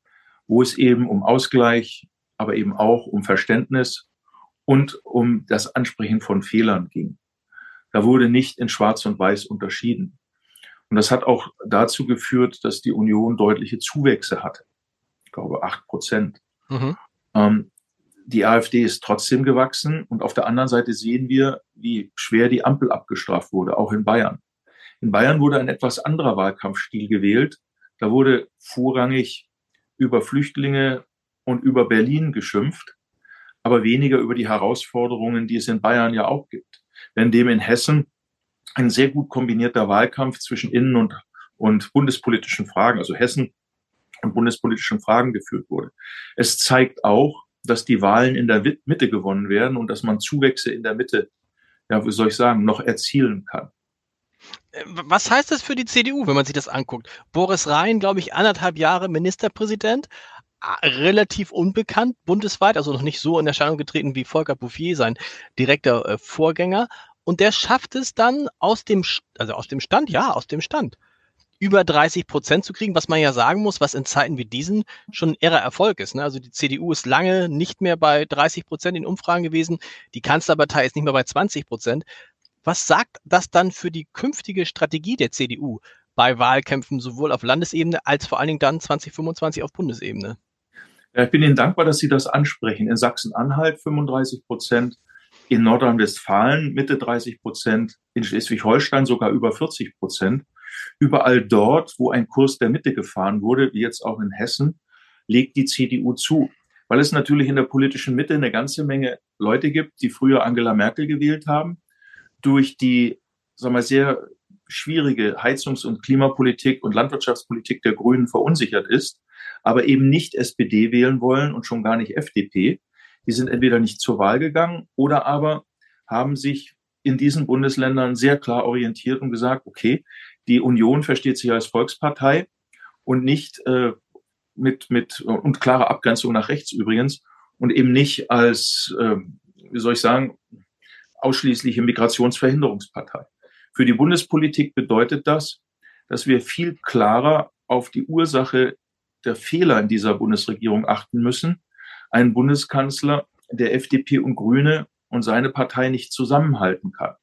wo es eben um Ausgleich, aber eben auch um Verständnis und um das Ansprechen von Fehlern ging. Da wurde nicht in Schwarz und Weiß unterschieden. Und das hat auch dazu geführt, dass die Union deutliche Zuwächse hatte. Ich glaube, acht Prozent. Mhm. Ähm, die AfD ist trotzdem gewachsen und auf der anderen Seite sehen wir, wie schwer die Ampel abgestraft wurde, auch in Bayern. In Bayern wurde ein etwas anderer Wahlkampfstil gewählt. Da wurde vorrangig über Flüchtlinge und über Berlin geschimpft, aber weniger über die Herausforderungen, die es in Bayern ja auch gibt. Wenn dem in Hessen ein sehr gut kombinierter Wahlkampf zwischen innen- und, und bundespolitischen Fragen, also Hessen und bundespolitischen Fragen geführt wurde. Es zeigt auch, dass die Wahlen in der Mitte gewonnen werden und dass man Zuwächse in der Mitte, ja, wie soll ich sagen, noch erzielen kann. Äh, was heißt das für die CDU, wenn man sich das anguckt? Boris Rhein, glaube ich, anderthalb Jahre Ministerpräsident, relativ unbekannt bundesweit, also noch nicht so in Erscheinung getreten wie Volker Bouffier, sein direkter äh, Vorgänger. Und der schafft es dann aus dem, also aus dem Stand, ja, aus dem Stand, über 30 Prozent zu kriegen, was man ja sagen muss, was in Zeiten wie diesen schon ein irrer Erfolg ist. Ne? Also die CDU ist lange nicht mehr bei 30 Prozent in Umfragen gewesen, die Kanzlerpartei ist nicht mehr bei 20 Prozent. Was sagt das dann für die künftige Strategie der CDU bei Wahlkämpfen sowohl auf Landesebene als vor allen Dingen dann 2025 auf Bundesebene? Ja, ich bin Ihnen dankbar, dass Sie das ansprechen. In Sachsen-Anhalt 35 Prozent, in Nordrhein-Westfalen Mitte 30 Prozent, in Schleswig-Holstein sogar über 40 Prozent. Überall dort, wo ein Kurs der Mitte gefahren wurde, wie jetzt auch in Hessen, legt die CDU zu. Weil es natürlich in der politischen Mitte eine ganze Menge Leute gibt, die früher Angela Merkel gewählt haben, durch die, sagen wir, sehr schwierige Heizungs- und Klimapolitik und Landwirtschaftspolitik der Grünen verunsichert ist, aber eben nicht SPD wählen wollen und schon gar nicht FDP. Die sind entweder nicht zur Wahl gegangen oder aber haben sich in diesen Bundesländern sehr klar orientiert und gesagt, okay, die Union versteht sich als Volkspartei und nicht äh, mit, mit und klare Abgrenzung nach rechts übrigens und eben nicht als, äh, wie soll ich sagen, ausschließliche Migrationsverhinderungspartei. Für die Bundespolitik bedeutet das, dass wir viel klarer auf die Ursache der Fehler in dieser Bundesregierung achten müssen. Ein Bundeskanzler, der FDP und Grüne und seine Partei nicht zusammenhalten kann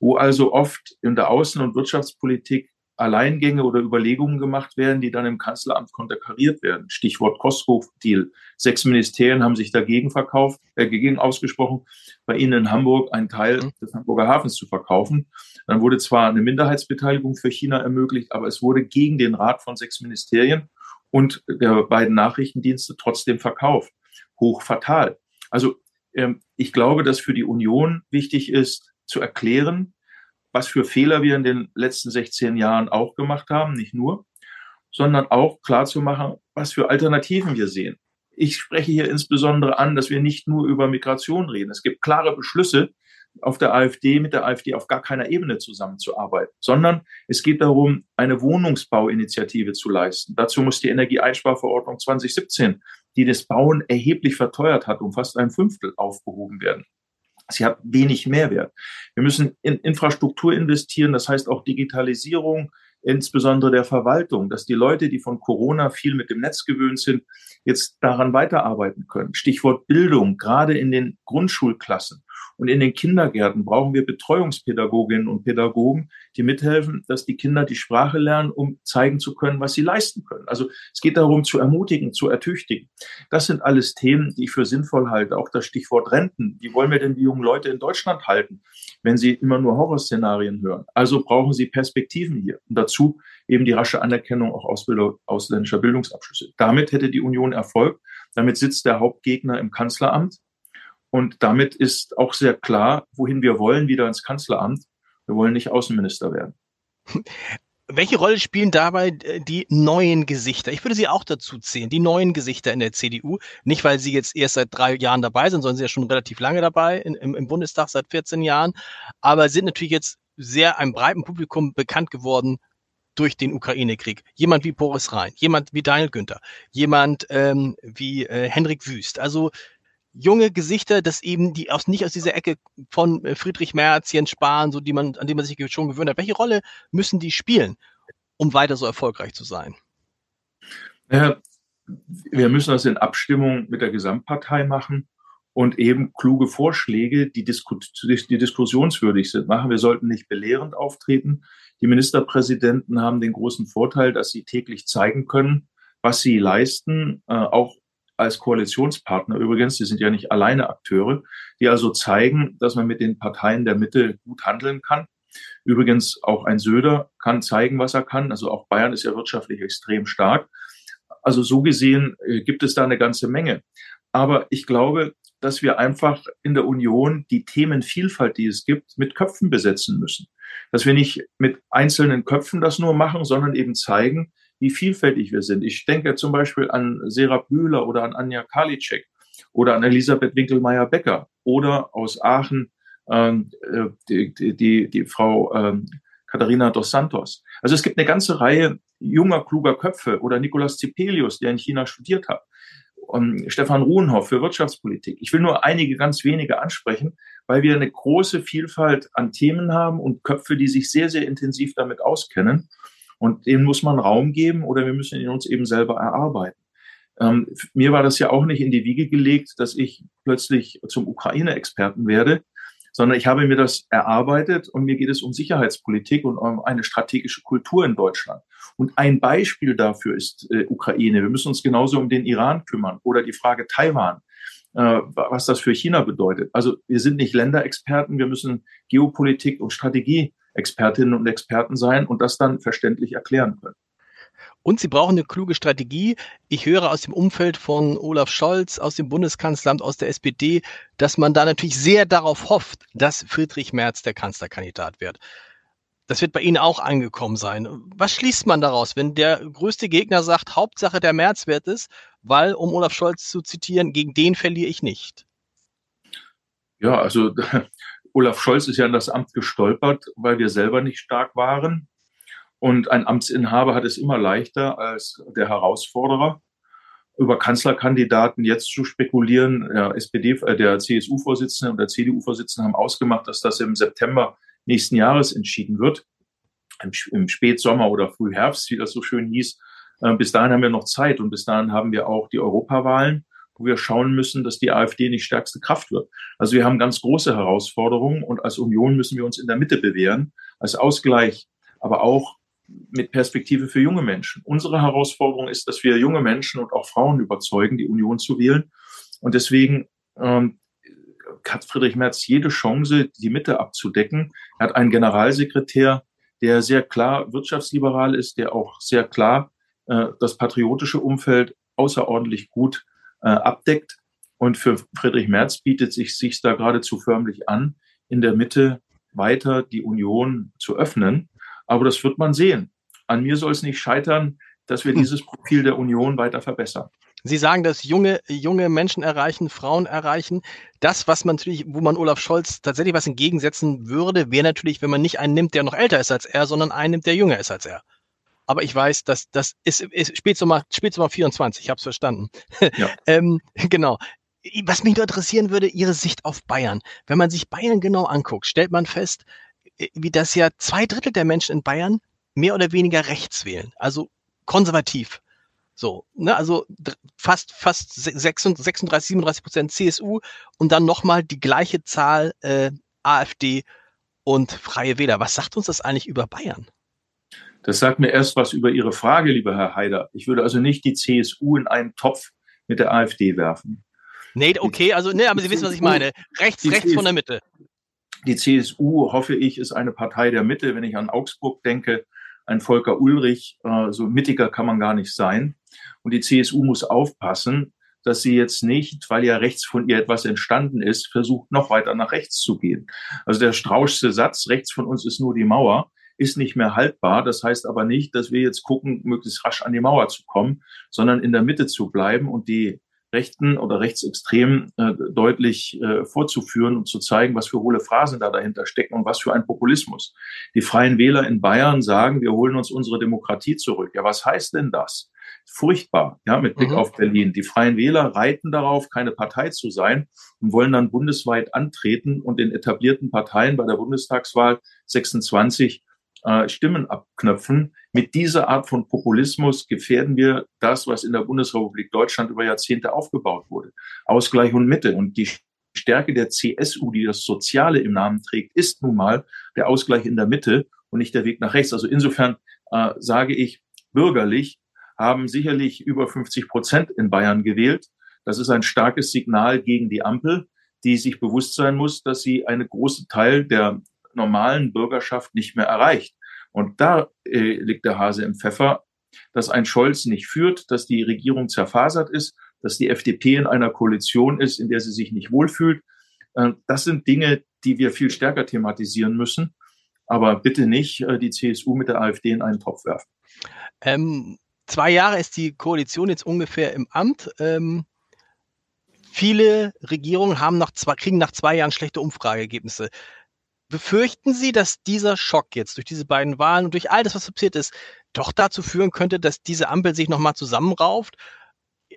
wo also oft in der Außen- und Wirtschaftspolitik Alleingänge oder Überlegungen gemacht werden, die dann im Kanzleramt konterkariert werden. Stichwort Costco-Deal. Sechs Ministerien haben sich dagegen verkauft, äh, dagegen ausgesprochen, bei Ihnen in Hamburg einen Teil mhm. des Hamburger Hafens zu verkaufen. Dann wurde zwar eine Minderheitsbeteiligung für China ermöglicht, aber es wurde gegen den Rat von sechs Ministerien und der beiden Nachrichtendienste trotzdem verkauft. Hoch fatal. Also ähm, ich glaube, dass für die Union wichtig ist, zu erklären, was für Fehler wir in den letzten 16 Jahren auch gemacht haben, nicht nur, sondern auch klar zu machen, was für Alternativen wir sehen. Ich spreche hier insbesondere an, dass wir nicht nur über Migration reden. Es gibt klare Beschlüsse, auf der AfD, mit der AfD auf gar keiner Ebene zusammenzuarbeiten, sondern es geht darum, eine Wohnungsbauinitiative zu leisten. Dazu muss die Energieeinsparverordnung 2017 die das Bauen erheblich verteuert hat, um fast ein Fünftel aufgehoben werden. Sie hat wenig Mehrwert. Wir müssen in Infrastruktur investieren, das heißt auch Digitalisierung, insbesondere der Verwaltung, dass die Leute, die von Corona viel mit dem Netz gewöhnt sind, jetzt daran weiterarbeiten können. Stichwort Bildung, gerade in den Grundschulklassen. Und in den Kindergärten brauchen wir Betreuungspädagoginnen und Pädagogen, die mithelfen, dass die Kinder die Sprache lernen, um zeigen zu können, was sie leisten können. Also es geht darum, zu ermutigen, zu ertüchtigen. Das sind alles Themen, die ich für sinnvoll halte. Auch das Stichwort Renten. Wie wollen wir denn die jungen Leute in Deutschland halten, wenn sie immer nur Horrorszenarien hören? Also brauchen sie Perspektiven hier. Und dazu eben die rasche Anerkennung auch ausländischer Bildungsabschlüsse. Damit hätte die Union Erfolg. Damit sitzt der Hauptgegner im Kanzleramt. Und damit ist auch sehr klar, wohin wir wollen, wieder ins Kanzleramt. Wir wollen nicht Außenminister werden. Welche Rolle spielen dabei äh, die neuen Gesichter? Ich würde sie auch dazu zählen, die neuen Gesichter in der CDU. Nicht, weil sie jetzt erst seit drei Jahren dabei sind, sondern sie sind ja schon relativ lange dabei im, im Bundestag seit 14 Jahren, aber sind natürlich jetzt sehr einem breiten Publikum bekannt geworden durch den Ukraine-Krieg. Jemand wie Boris Rhein, jemand wie Daniel Günther, jemand ähm, wie äh, Henrik Wüst. Also junge Gesichter, das eben die aus nicht aus dieser Ecke von äh, Friedrich Merz, Jens Spahn, so die man, an die man sich schon gewöhnt hat. Welche Rolle müssen die spielen, um weiter so erfolgreich zu sein? Ja, wir müssen das in Abstimmung mit der Gesamtpartei machen und eben kluge Vorschläge, die, disku die diskussionswürdig sind, machen. Wir sollten nicht belehrend auftreten. Die Ministerpräsidenten haben den großen Vorteil, dass sie täglich zeigen können, was sie leisten, äh, auch als Koalitionspartner übrigens, die sind ja nicht alleine Akteure, die also zeigen, dass man mit den Parteien der Mitte gut handeln kann. Übrigens auch ein Söder kann zeigen, was er kann. Also auch Bayern ist ja wirtschaftlich extrem stark. Also so gesehen äh, gibt es da eine ganze Menge. Aber ich glaube, dass wir einfach in der Union die Themenvielfalt, die es gibt, mit Köpfen besetzen müssen. Dass wir nicht mit einzelnen Köpfen das nur machen, sondern eben zeigen, wie vielfältig wir sind. Ich denke zum Beispiel an Serap Bühler oder an Anja Karliczek oder an Elisabeth Winkelmeier-Becker oder aus Aachen ähm, äh, die, die, die, Frau ähm, Katharina dos Santos. Also es gibt eine ganze Reihe junger, kluger Köpfe oder Nicolas Zipelius, der in China studiert hat. Und Stefan Ruhenhoff für Wirtschaftspolitik. Ich will nur einige ganz wenige ansprechen, weil wir eine große Vielfalt an Themen haben und Köpfe, die sich sehr, sehr intensiv damit auskennen. Und dem muss man Raum geben oder wir müssen ihn uns eben selber erarbeiten. Ähm, mir war das ja auch nicht in die Wiege gelegt, dass ich plötzlich zum Ukraine-Experten werde, sondern ich habe mir das erarbeitet und mir geht es um Sicherheitspolitik und um eine strategische Kultur in Deutschland. Und ein Beispiel dafür ist äh, Ukraine. Wir müssen uns genauso um den Iran kümmern oder die Frage Taiwan, äh, was das für China bedeutet. Also wir sind nicht Länderexperten, wir müssen Geopolitik und Strategie Expertinnen und Experten sein und das dann verständlich erklären können. Und sie brauchen eine kluge Strategie. Ich höre aus dem Umfeld von Olaf Scholz, aus dem Bundeskanzleramt, aus der SPD, dass man da natürlich sehr darauf hofft, dass Friedrich Merz der Kanzlerkandidat wird. Das wird bei Ihnen auch angekommen sein. Was schließt man daraus, wenn der größte Gegner sagt, Hauptsache der Merz wird es, weil, um Olaf Scholz zu zitieren, gegen den verliere ich nicht? Ja, also Olaf Scholz ist ja in das Amt gestolpert, weil wir selber nicht stark waren. Und ein Amtsinhaber hat es immer leichter als der Herausforderer. Über Kanzlerkandidaten jetzt zu spekulieren, der SPD, äh, der CSU-Vorsitzende und der CDU-Vorsitzende haben ausgemacht, dass das im September nächsten Jahres entschieden wird. Im, im Spätsommer oder Frühherbst, wie das so schön hieß. Äh, bis dahin haben wir noch Zeit und bis dahin haben wir auch die Europawahlen wo wir schauen müssen, dass die AfD nicht stärkste Kraft wird. Also wir haben ganz große Herausforderungen und als Union müssen wir uns in der Mitte bewähren, als Ausgleich, aber auch mit Perspektive für junge Menschen. Unsere Herausforderung ist, dass wir junge Menschen und auch Frauen überzeugen, die Union zu wählen. Und deswegen ähm, hat Friedrich Merz jede Chance, die Mitte abzudecken. Er hat einen Generalsekretär, der sehr klar wirtschaftsliberal ist, der auch sehr klar äh, das patriotische Umfeld außerordentlich gut äh, abdeckt. Und für Friedrich Merz bietet sich sich da geradezu förmlich an, in der Mitte weiter die Union zu öffnen. Aber das wird man sehen. An mir soll es nicht scheitern, dass wir hm. dieses Profil der Union weiter verbessern. Sie sagen, dass junge, junge Menschen erreichen, Frauen erreichen. Das, was man natürlich, wo man Olaf Scholz tatsächlich was entgegensetzen würde, wäre natürlich, wenn man nicht einen nimmt, der noch älter ist als er, sondern einen nimmt, der jünger ist als er. Aber ich weiß, dass das ist, ist Spätsommer, Spätsommer 24, ich habe es verstanden. Ja. ähm, genau. Was mich nur interessieren würde, Ihre Sicht auf Bayern. Wenn man sich Bayern genau anguckt, stellt man fest, äh, wie das ja zwei Drittel der Menschen in Bayern mehr oder weniger rechts wählen, also konservativ. So, ne, also fast, fast 36, 37 Prozent CSU und dann nochmal die gleiche Zahl äh, AfD und Freie Wähler. Was sagt uns das eigentlich über Bayern? Das sagt mir erst was über Ihre Frage, lieber Herr Haider. Ich würde also nicht die CSU in einen Topf mit der AfD werfen. Nee, okay, also, nee, aber Sie wissen, was ich meine. Rechts, rechts CSU, von der Mitte. Die CSU, hoffe ich, ist eine Partei der Mitte. Wenn ich an Augsburg denke, ein Volker Ulrich, äh, so mittiger kann man gar nicht sein. Und die CSU muss aufpassen, dass sie jetzt nicht, weil ja rechts von ihr etwas entstanden ist, versucht, noch weiter nach rechts zu gehen. Also der strauschste Satz, rechts von uns ist nur die Mauer, ist nicht mehr haltbar. Das heißt aber nicht, dass wir jetzt gucken, möglichst rasch an die Mauer zu kommen, sondern in der Mitte zu bleiben und die Rechten oder Rechtsextremen äh, deutlich äh, vorzuführen und zu zeigen, was für hohle Phrasen da dahinter stecken und was für ein Populismus. Die Freien Wähler in Bayern sagen, wir holen uns unsere Demokratie zurück. Ja, was heißt denn das? Furchtbar, ja, mit Blick mhm. auf Berlin. Die Freien Wähler reiten darauf, keine Partei zu sein und wollen dann bundesweit antreten und den etablierten Parteien bei der Bundestagswahl 26 äh, Stimmen abknöpfen. Mit dieser Art von Populismus gefährden wir das, was in der Bundesrepublik Deutschland über Jahrzehnte aufgebaut wurde. Ausgleich und Mitte. Und die Stärke der CSU, die das Soziale im Namen trägt, ist nun mal der Ausgleich in der Mitte und nicht der Weg nach rechts. Also insofern äh, sage ich, bürgerlich haben sicherlich über 50 Prozent in Bayern gewählt. Das ist ein starkes Signal gegen die Ampel, die sich bewusst sein muss, dass sie einen großen Teil der normalen Bürgerschaft nicht mehr erreicht. Und da äh, liegt der Hase im Pfeffer, dass ein Scholz nicht führt, dass die Regierung zerfasert ist, dass die FDP in einer Koalition ist, in der sie sich nicht wohlfühlt. Äh, das sind Dinge, die wir viel stärker thematisieren müssen. Aber bitte nicht äh, die CSU mit der AfD in einen Topf werfen. Ähm, zwei Jahre ist die Koalition jetzt ungefähr im Amt. Ähm, viele Regierungen haben nach zwei, kriegen nach zwei Jahren schlechte Umfrageergebnisse. Befürchten Sie, dass dieser Schock jetzt durch diese beiden Wahlen und durch all das, was passiert ist, doch dazu führen könnte, dass diese Ampel sich nochmal zusammenrauft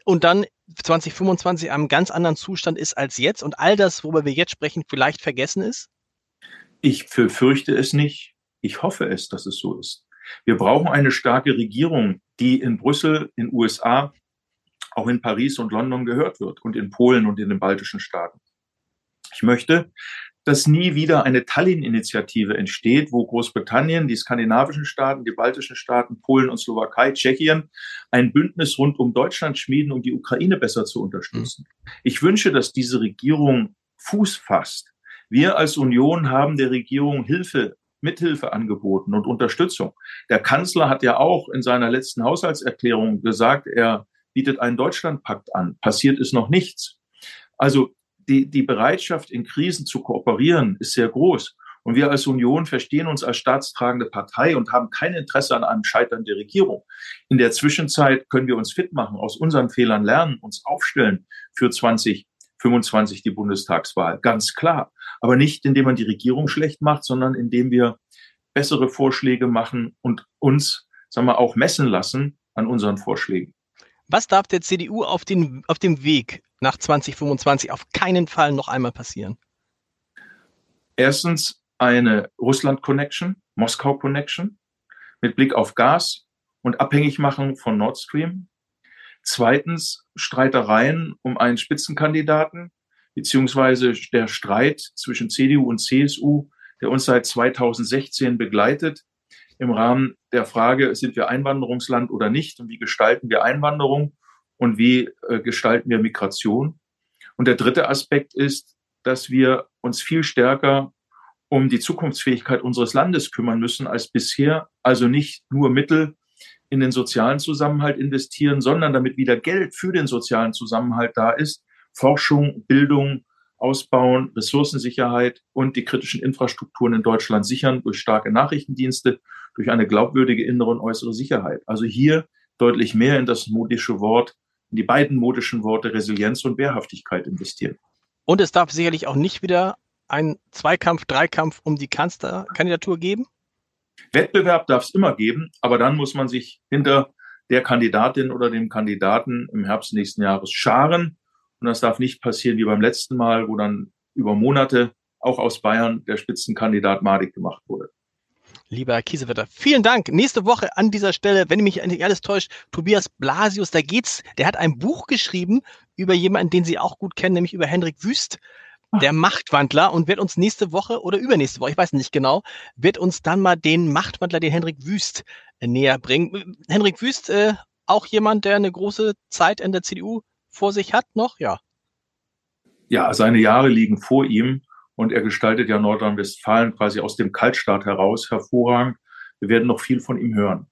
und dann 2025 einem ganz anderen Zustand ist als jetzt und all das, worüber wir jetzt sprechen, vielleicht vergessen ist? Ich befürchte es nicht. Ich hoffe es, dass es so ist. Wir brauchen eine starke Regierung, die in Brüssel, in USA, auch in Paris und London gehört wird und in Polen und in den baltischen Staaten. Ich möchte, dass nie wieder eine Tallinn-Initiative entsteht, wo Großbritannien, die skandinavischen Staaten, die baltischen Staaten, Polen und Slowakei, Tschechien ein Bündnis rund um Deutschland schmieden, um die Ukraine besser zu unterstützen. Mhm. Ich wünsche, dass diese Regierung Fuß fasst. Wir als Union haben der Regierung Hilfe Mithilfe angeboten und Unterstützung. Der Kanzler hat ja auch in seiner letzten Haushaltserklärung gesagt, er bietet einen Deutschlandpakt an. Passiert ist noch nichts. Also die, die Bereitschaft, in Krisen zu kooperieren, ist sehr groß. Und wir als Union verstehen uns als staatstragende Partei und haben kein Interesse an einem Scheitern der Regierung. In der Zwischenzeit können wir uns fit machen, aus unseren Fehlern lernen, uns aufstellen für 2025 die Bundestagswahl. Ganz klar. Aber nicht, indem man die Regierung schlecht macht, sondern indem wir bessere Vorschläge machen und uns, sagen wir, auch messen lassen an unseren Vorschlägen. Was darf der CDU auf, den, auf dem Weg nach 2025 auf keinen Fall noch einmal passieren? Erstens eine Russland-Connection, Moskau-Connection mit Blick auf Gas und Abhängigmachung von Nord Stream. Zweitens Streitereien um einen Spitzenkandidaten, beziehungsweise der Streit zwischen CDU und CSU, der uns seit 2016 begleitet, im Rahmen der Frage, sind wir Einwanderungsland oder nicht und wie gestalten wir Einwanderung und wie äh, gestalten wir Migration. Und der dritte Aspekt ist, dass wir uns viel stärker um die Zukunftsfähigkeit unseres Landes kümmern müssen als bisher. Also nicht nur Mittel in den sozialen Zusammenhalt investieren, sondern damit wieder Geld für den sozialen Zusammenhalt da ist, Forschung, Bildung ausbauen, Ressourcensicherheit und die kritischen Infrastrukturen in Deutschland sichern durch starke Nachrichtendienste, durch eine glaubwürdige innere und äußere Sicherheit. Also hier deutlich mehr in das modische Wort in die beiden modischen Worte Resilienz und Wehrhaftigkeit investieren. Und es darf sicherlich auch nicht wieder einen Zweikampf, Dreikampf um die Kanzlerkandidatur geben? Wettbewerb darf es immer geben, aber dann muss man sich hinter der Kandidatin oder dem Kandidaten im Herbst nächsten Jahres scharen. Und das darf nicht passieren wie beim letzten Mal, wo dann über Monate auch aus Bayern der Spitzenkandidat madig gemacht wurde. Lieber Herr Kiesewetter, vielen Dank. Nächste Woche an dieser Stelle, wenn mich nicht alles täuscht, Tobias Blasius, da geht's, der hat ein Buch geschrieben über jemanden, den Sie auch gut kennen, nämlich über Hendrik Wüst, der Machtwandler und wird uns nächste Woche oder übernächste Woche, ich weiß nicht genau, wird uns dann mal den Machtwandler, den Hendrik Wüst äh, näher bringen. Hendrik Wüst, äh, auch jemand, der eine große Zeit in der CDU vor sich hat noch, ja. Ja, seine Jahre liegen vor ihm und er gestaltet ja Nordrhein-Westfalen quasi aus dem Kaltstart heraus hervorragend. Wir werden noch viel von ihm hören.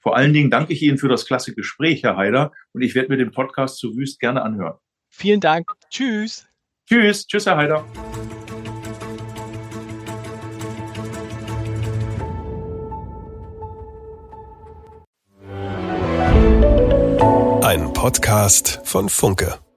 Vor allen Dingen danke ich Ihnen für das klasse Gespräch, Herr Haider, und ich werde mir den Podcast zu Wüst gerne anhören. Vielen Dank. Tschüss. Tschüss. Tschüss, Herr Haider. Ein Podcast von Funke.